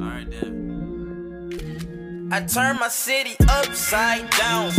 Alright then. I turn my city upside down.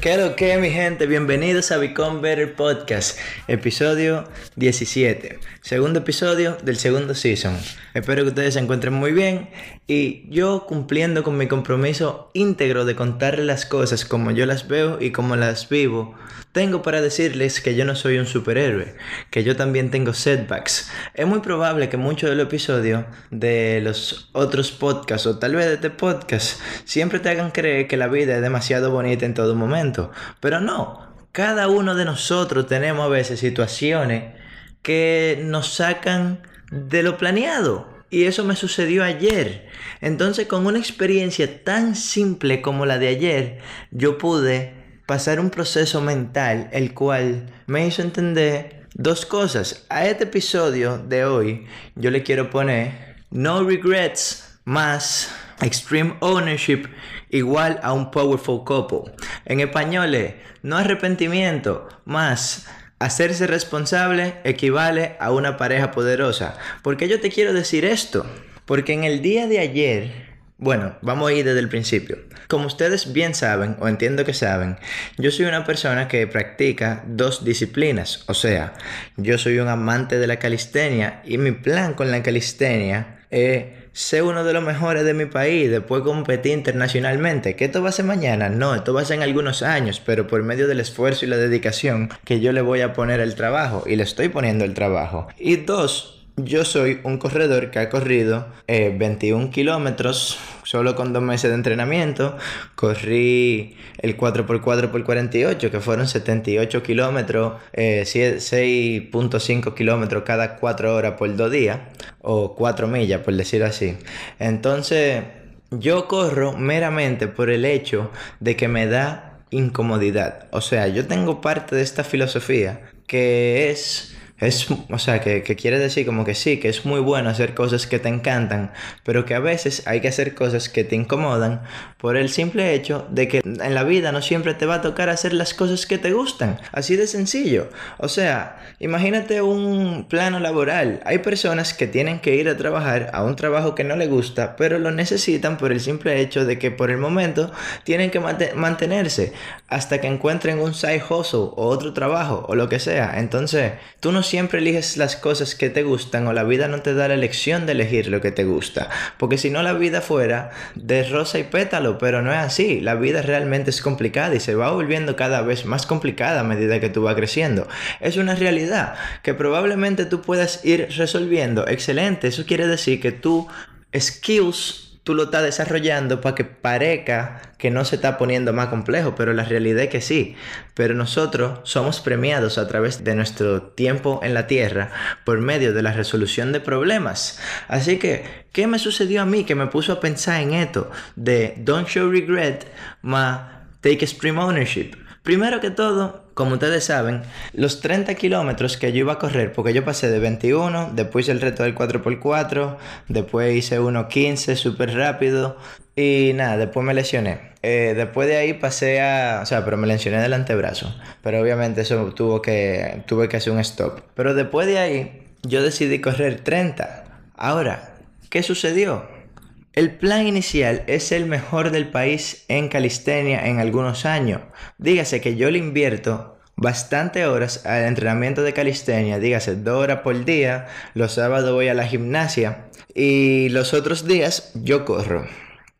¿Qué es lo que, mi gente? Bienvenidos a Become Better Podcast, episodio 17, segundo episodio del segundo season. Espero que ustedes se encuentren muy bien y yo cumpliendo con mi compromiso íntegro de contarles las cosas como yo las veo y como las vivo, tengo para decirles que yo no soy un superhéroe, que yo también tengo setbacks. Es muy probable que muchos de los episodios de los otros podcasts o tal vez de este podcast siempre te hagan creer que la vida es demasiado bonita en todo momento, pero no. Cada uno de nosotros tenemos a veces situaciones que nos sacan de lo planeado. Y eso me sucedió ayer. Entonces, con una experiencia tan simple como la de ayer, yo pude pasar un proceso mental el cual me hizo entender dos cosas. A este episodio de hoy yo le quiero poner no regrets más extreme ownership igual a un powerful couple. En español es no arrepentimiento más hacerse responsable equivale a una pareja poderosa. ¿Por qué yo te quiero decir esto? Porque en el día de ayer bueno, vamos a ir desde el principio. Como ustedes bien saben, o entiendo que saben, yo soy una persona que practica dos disciplinas. O sea, yo soy un amante de la calistenia y mi plan con la calistenia es ser uno de los mejores de mi país, después competir internacionalmente. ¿Que esto va a ser mañana? No, esto va a ser en algunos años, pero por medio del esfuerzo y la dedicación que yo le voy a poner el trabajo y le estoy poniendo el trabajo. Y dos, yo soy un corredor que ha corrido 21 eh, kilómetros solo con dos meses de entrenamiento. Corrí el 4x4 por 48, que fueron 78 kilómetros, 6.5 eh, kilómetros cada 4 horas por 2 días, o 4 millas, por decirlo así. Entonces, yo corro meramente por el hecho de que me da incomodidad. O sea, yo tengo parte de esta filosofía que es es, o sea, que, quiere decir como que sí, que es muy bueno hacer cosas que te encantan, pero que a veces hay que hacer cosas que te incomodan por el simple hecho de que en la vida no siempre te va a tocar hacer las cosas que te gustan. Así de sencillo. O sea, imagínate un plano laboral. Hay personas que tienen que ir a trabajar a un trabajo que no les gusta, pero lo necesitan por el simple hecho de que por el momento tienen que mantenerse hasta que encuentren un side hustle o otro trabajo o lo que sea. Entonces, tú no siempre eliges las cosas que te gustan o la vida no te da la elección de elegir lo que te gusta. Porque si no la vida fuera de rosa y pétalo, pero no es así. La vida realmente es complicada y se va volviendo cada vez más complicada a medida que tú vas creciendo. Es una realidad que probablemente tú puedas ir resolviendo. Excelente, eso quiere decir que tú skills tú lo estás desarrollando para que parezca que no se está poniendo más complejo, pero la realidad es que sí. Pero nosotros somos premiados a través de nuestro tiempo en la Tierra por medio de la resolución de problemas. Así que, ¿qué me sucedió a mí que me puso a pensar en esto de don't show regret, ma take extreme ownership? Primero que todo, como ustedes saben, los 30 kilómetros que yo iba a correr, porque yo pasé de 21, después el reto del 4x4, después hice uno 15 súper rápido y nada, después me lesioné. Eh, después de ahí pasé a, o sea, pero me lesioné del antebrazo, pero obviamente eso tuvo que, tuve que hacer un stop. Pero después de ahí yo decidí correr 30. Ahora, ¿qué sucedió? El plan inicial es el mejor del país en calistenia en algunos años. Dígase que yo le invierto bastante horas al entrenamiento de calistenia, dígase dos horas por día, los sábados voy a la gimnasia y los otros días yo corro.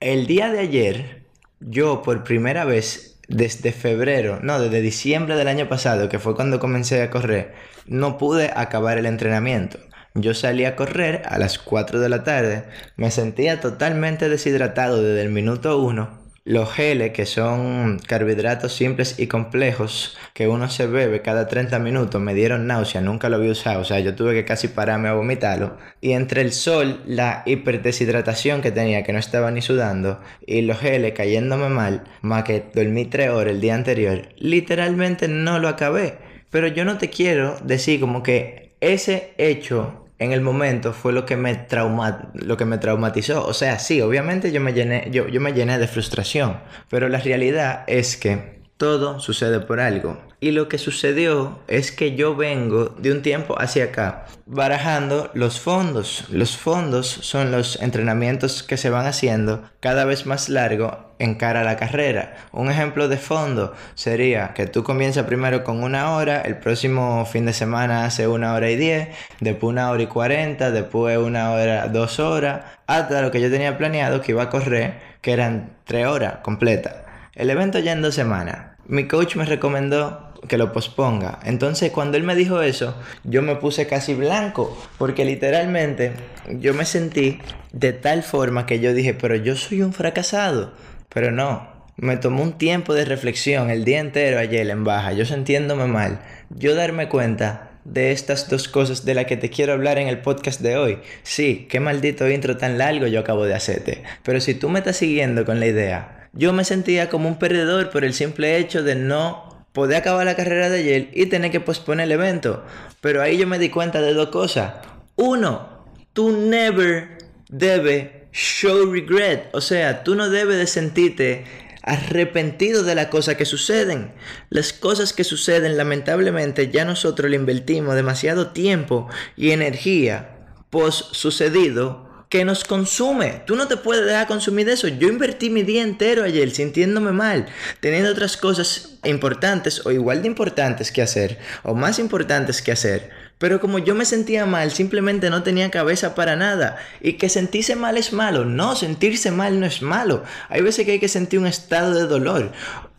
El día de ayer, yo por primera vez desde febrero, no, desde diciembre del año pasado, que fue cuando comencé a correr, no pude acabar el entrenamiento. Yo salí a correr a las 4 de la tarde, me sentía totalmente deshidratado desde el minuto 1. Los geles, que son carbohidratos simples y complejos que uno se bebe cada 30 minutos, me dieron náusea, nunca lo había usado, o sea, yo tuve que casi pararme a vomitarlo. Y entre el sol, la hiperdeshidratación que tenía, que no estaba ni sudando, y los geles cayéndome mal, más que dormí 3 horas el día anterior, literalmente no lo acabé. Pero yo no te quiero decir como que ese hecho en el momento fue lo que me trauma, lo que me traumatizó. O sea, sí, obviamente yo me llené, yo, yo me llené de frustración, pero la realidad es que todo sucede por algo. Y lo que sucedió es que yo vengo de un tiempo hacia acá barajando los fondos. Los fondos son los entrenamientos que se van haciendo cada vez más largo en cara a la carrera. Un ejemplo de fondo sería que tú comienzas primero con una hora, el próximo fin de semana hace una hora y diez, después una hora y cuarenta, después una hora, dos horas, hasta lo que yo tenía planeado que iba a correr, que eran tres horas completas. El evento ya en dos semanas. Mi coach me recomendó que lo posponga. Entonces cuando él me dijo eso, yo me puse casi blanco, porque literalmente yo me sentí de tal forma que yo dije, pero yo soy un fracasado. Pero no, me tomó un tiempo de reflexión el día entero ayer en baja, yo sintiéndome mal, yo darme cuenta de estas dos cosas de las que te quiero hablar en el podcast de hoy. Sí, qué maldito intro tan largo yo acabo de hacerte. Pero si tú me estás siguiendo con la idea yo me sentía como un perdedor por el simple hecho de no poder acabar la carrera de ayer y tener que posponer el evento. Pero ahí yo me di cuenta de dos cosas. Uno, tú never debes show regret. O sea, tú no debes de sentirte arrepentido de las cosas que suceden. Las cosas que suceden, lamentablemente, ya nosotros le invertimos demasiado tiempo y energía post sucedido que nos consume. Tú no te puedes dejar consumir de eso. Yo invertí mi día entero ayer sintiéndome mal, teniendo otras cosas importantes o igual de importantes que hacer, o más importantes que hacer. Pero como yo me sentía mal, simplemente no tenía cabeza para nada. Y que sentirse mal es malo. No, sentirse mal no es malo. Hay veces que hay que sentir un estado de dolor.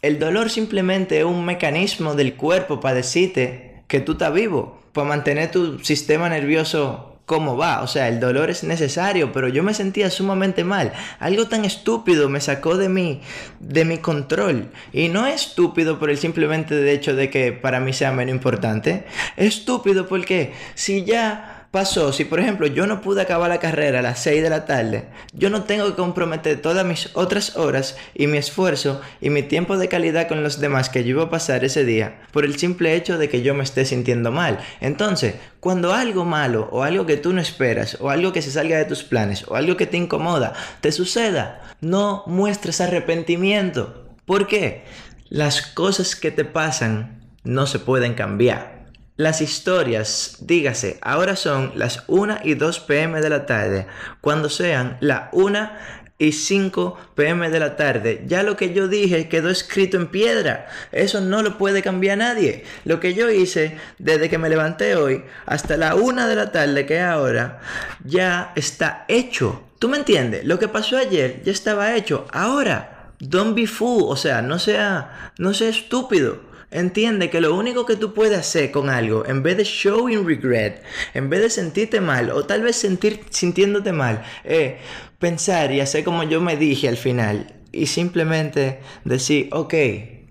El dolor simplemente es un mecanismo del cuerpo para decirte que tú estás vivo, para mantener tu sistema nervioso cómo va. O sea, el dolor es necesario, pero yo me sentía sumamente mal. Algo tan estúpido me sacó de mi, de mi control. Y no es estúpido por el simplemente hecho de que para mí sea menos importante. Es estúpido porque si ya pasó, si por ejemplo yo no pude acabar la carrera a las 6 de la tarde, yo no tengo que comprometer todas mis otras horas y mi esfuerzo y mi tiempo de calidad con los demás que yo iba a pasar ese día por el simple hecho de que yo me esté sintiendo mal. Entonces, cuando algo malo o algo que tú no esperas o algo que se salga de tus planes o algo que te incomoda te suceda, no muestres arrepentimiento. ¿Por qué? Las cosas que te pasan no se pueden cambiar. Las historias, dígase, ahora son las 1 y 2 pm de la tarde. Cuando sean las 1 y 5 pm de la tarde, ya lo que yo dije quedó escrito en piedra. Eso no lo puede cambiar nadie. Lo que yo hice desde que me levanté hoy hasta la 1 de la tarde, que es ahora, ya está hecho. ¿Tú me entiendes? Lo que pasó ayer ya estaba hecho. Ahora, don't be fool, o sea, no sea, no sea estúpido. Entiende que lo único que tú puedes hacer con algo, en vez de showing regret, en vez de sentirte mal o tal vez sentir, sintiéndote mal, es pensar y hacer como yo me dije al final y simplemente decir, ok,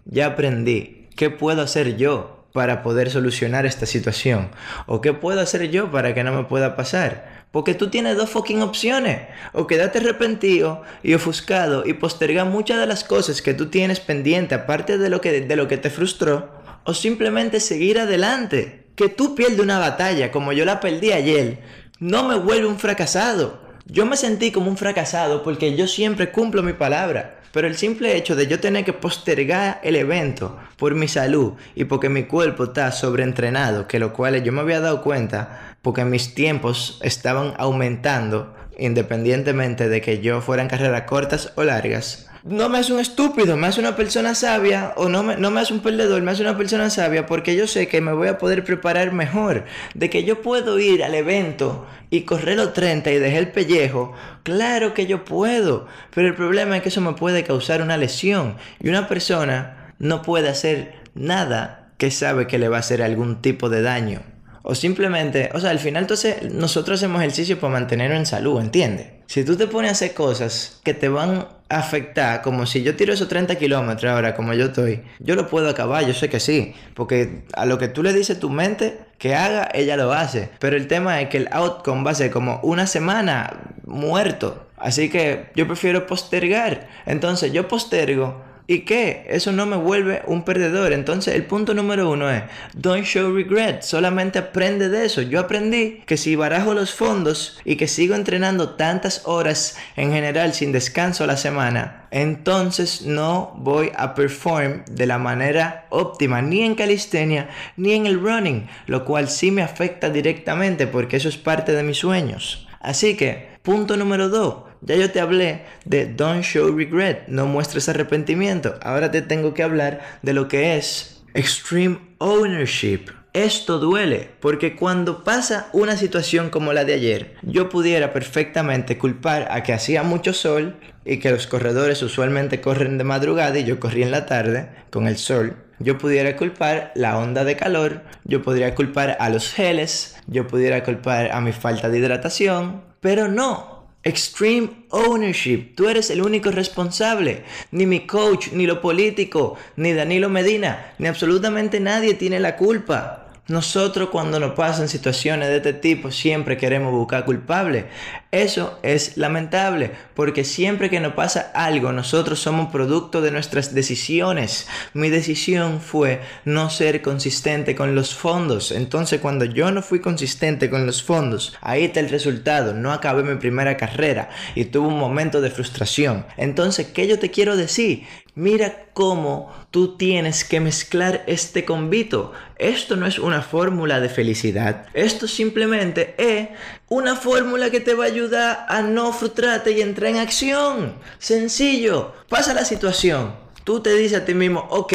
ya aprendí, ¿qué puedo hacer yo para poder solucionar esta situación? ¿O qué puedo hacer yo para que no me pueda pasar? Porque tú tienes dos fucking opciones. O quedarte arrepentido y ofuscado y postergar muchas de las cosas que tú tienes pendiente, aparte de lo que, de lo que te frustró. O simplemente seguir adelante. Que tú pierdes una batalla como yo la perdí ayer. No me vuelve un fracasado. Yo me sentí como un fracasado porque yo siempre cumplo mi palabra. Pero el simple hecho de yo tener que postergar el evento por mi salud y porque mi cuerpo está sobreentrenado, que lo cual yo me había dado cuenta porque mis tiempos estaban aumentando independientemente de que yo fuera en carreras cortas o largas. No me hace un estúpido, me hace una persona sabia o no me, no me hace un perdedor, me hace una persona sabia porque yo sé que me voy a poder preparar mejor, de que yo puedo ir al evento y correr los 30 y dejar el pellejo, claro que yo puedo, pero el problema es que eso me puede causar una lesión y una persona no puede hacer nada que sabe que le va a hacer algún tipo de daño. O simplemente, o sea, al final entonces nosotros hacemos ejercicio para mantenernos en salud, ¿entiendes? Si tú te pones a hacer cosas que te van a afectar, como si yo tiro esos 30 kilómetros ahora, como yo estoy, yo lo puedo acabar, yo sé que sí, porque a lo que tú le dices tu mente que haga, ella lo hace. Pero el tema es que el outcome va a ser como una semana muerto. Así que yo prefiero postergar. Entonces yo postergo ¿Y qué? Eso no me vuelve un perdedor. Entonces el punto número uno es, don't show regret, solamente aprende de eso. Yo aprendí que si barajo los fondos y que sigo entrenando tantas horas en general sin descanso a la semana, entonces no voy a perform de la manera óptima ni en calistenia ni en el running, lo cual sí me afecta directamente porque eso es parte de mis sueños. Así que, punto número 2. Ya yo te hablé de don't show regret, no muestres arrepentimiento. Ahora te tengo que hablar de lo que es extreme ownership. Esto duele porque cuando pasa una situación como la de ayer, yo pudiera perfectamente culpar a que hacía mucho sol y que los corredores usualmente corren de madrugada y yo corrí en la tarde con el sol. Yo pudiera culpar la onda de calor, yo podría culpar a los geles, yo pudiera culpar a mi falta de hidratación, pero no, Extreme ownership. Tú eres el único responsable. Ni mi coach, ni lo político, ni Danilo Medina, ni absolutamente nadie tiene la culpa. Nosotros cuando nos pasan situaciones de este tipo siempre queremos buscar culpables. Eso es lamentable porque siempre que nos pasa algo nosotros somos producto de nuestras decisiones. Mi decisión fue no ser consistente con los fondos. Entonces cuando yo no fui consistente con los fondos, ahí está el resultado. No acabé mi primera carrera y tuve un momento de frustración. Entonces, ¿qué yo te quiero decir? Mira cómo tú tienes que mezclar este convito. Esto no es una fórmula de felicidad. Esto simplemente es una fórmula que te va a ayudar a no frustrarte y entrar en acción. Sencillo. Pasa la situación. Tú te dices a ti mismo, ok,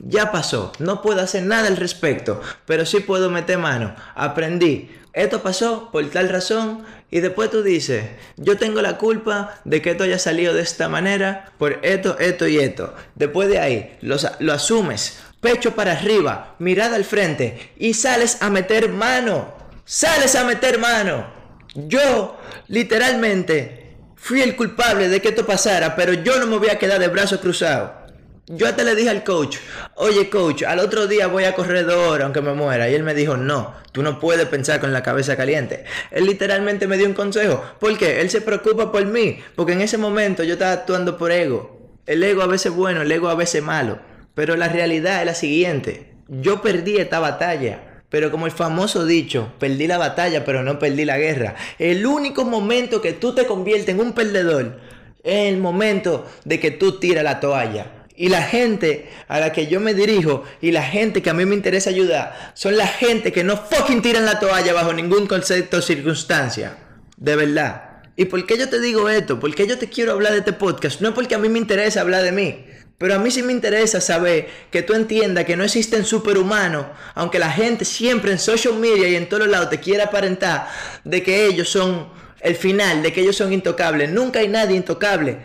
ya pasó, no puedo hacer nada al respecto, pero sí puedo meter mano. Aprendí, esto pasó por tal razón y después tú dices, yo tengo la culpa de que esto haya salido de esta manera por esto, esto y esto. Después de ahí, lo, asumes, pecho para arriba, mirada al frente y sales a meter mano. Sales a meter mano. Yo, literalmente, fui el culpable de que esto pasara, pero yo no me voy a quedar de brazos cruzados. Yo hasta le dije al coach, oye coach, al otro día voy a horas aunque me muera. Y él me dijo, no, tú no puedes pensar con la cabeza caliente. Él literalmente me dio un consejo. ¿Por qué? Él se preocupa por mí. Porque en ese momento yo estaba actuando por ego. El ego a veces bueno, el ego a veces malo. Pero la realidad es la siguiente. Yo perdí esta batalla. Pero como el famoso dicho, perdí la batalla pero no perdí la guerra. El único momento que tú te conviertes en un perdedor es el momento de que tú tiras la toalla. Y la gente a la que yo me dirijo y la gente que a mí me interesa ayudar son la gente que no fucking tiran la toalla bajo ningún concepto o circunstancia. De verdad. ¿Y por qué yo te digo esto? ¿Por qué yo te quiero hablar de este podcast? No es porque a mí me interesa hablar de mí. Pero a mí sí me interesa saber que tú entiendas que no existen superhumanos, aunque la gente siempre en social media y en todos lados te quiera aparentar de que ellos son el final, de que ellos son intocables. Nunca hay nadie intocable.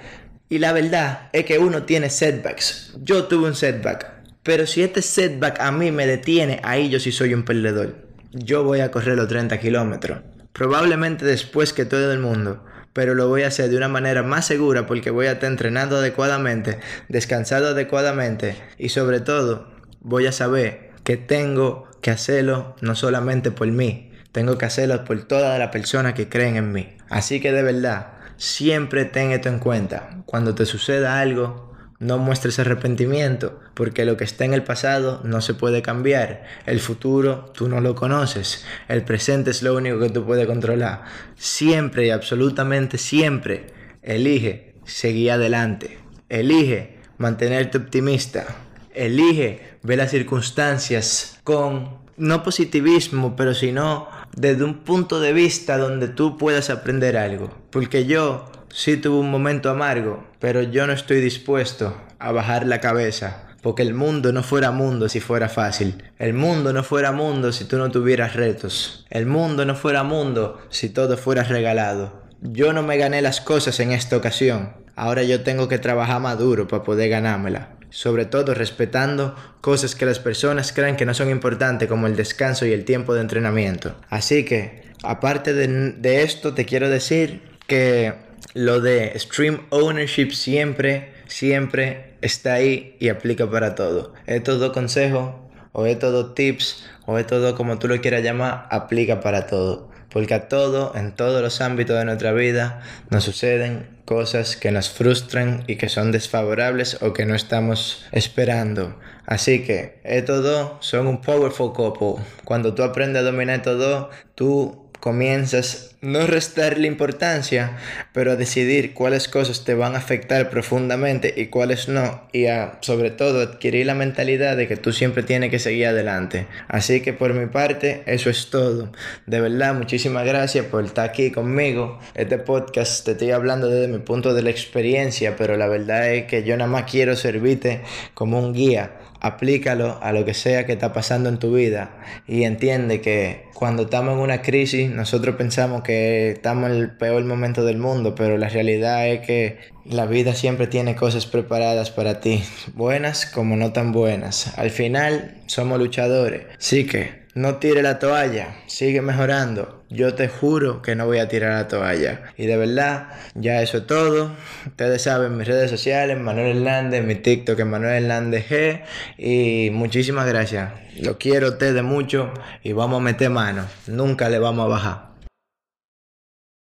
Y la verdad es que uno tiene setbacks. Yo tuve un setback. Pero si este setback a mí me detiene, ahí yo sí soy un perdedor. Yo voy a correr los 30 kilómetros. Probablemente después que todo el mundo. Pero lo voy a hacer de una manera más segura porque voy a estar entrenando adecuadamente, descansado adecuadamente y sobre todo voy a saber que tengo que hacerlo no solamente por mí, tengo que hacerlo por todas las personas que creen en mí. Así que de verdad, siempre ten esto en cuenta. Cuando te suceda algo, no muestres arrepentimiento, porque lo que está en el pasado no se puede cambiar. El futuro tú no lo conoces. El presente es lo único que tú puedes controlar. Siempre y absolutamente siempre, elige seguir adelante. Elige mantenerte optimista. Elige ver las circunstancias con no positivismo, pero sino desde un punto de vista donde tú puedas aprender algo. Porque yo sí tuve un momento amargo, pero yo no estoy dispuesto a bajar la cabeza. Porque el mundo no fuera mundo si fuera fácil. El mundo no fuera mundo si tú no tuvieras retos. El mundo no fuera mundo si todo fuera regalado. Yo no me gané las cosas en esta ocasión. Ahora yo tengo que trabajar más duro para poder ganármela sobre todo respetando cosas que las personas creen que no son importantes como el descanso y el tiempo de entrenamiento. Así que, aparte de, esto, te quiero decir que lo de Stream Ownership siempre, siempre está ahí y aplica para todo. Estos dos consejos, o estos dos tips, o estos dos como tú lo quieras llamar, aplica para todo. Porque a todo, en todos los ámbitos de nuestra vida, nos suceden cosas que nos frustran y que son desfavorables o que no estamos esperando. Así que estos dos son un powerful couple. Cuando tú aprendes a dominar estos tú comienzas no restarle importancia, pero a decidir cuáles cosas te van a afectar profundamente y cuáles no, y a sobre todo adquirir la mentalidad de que tú siempre tienes que seguir adelante. Así que por mi parte, eso es todo. De verdad, muchísimas gracias por estar aquí conmigo. Este podcast te estoy hablando desde mi punto de la experiencia, pero la verdad es que yo nada más quiero servirte como un guía aplícalo a lo que sea que está pasando en tu vida y entiende que cuando estamos en una crisis nosotros pensamos que estamos en el peor momento del mundo, pero la realidad es que la vida siempre tiene cosas preparadas para ti, buenas como no tan buenas. Al final somos luchadores, así que no tire la toalla, sigue mejorando yo te juro que no voy a tirar la toalla. Y de verdad, ya eso es todo. Ustedes saben mis redes sociales, Manuel Hernández, mi TikTok es Manuel Hernández G. Y muchísimas gracias. Lo quiero ustedes mucho y vamos a meter mano. Nunca le vamos a bajar.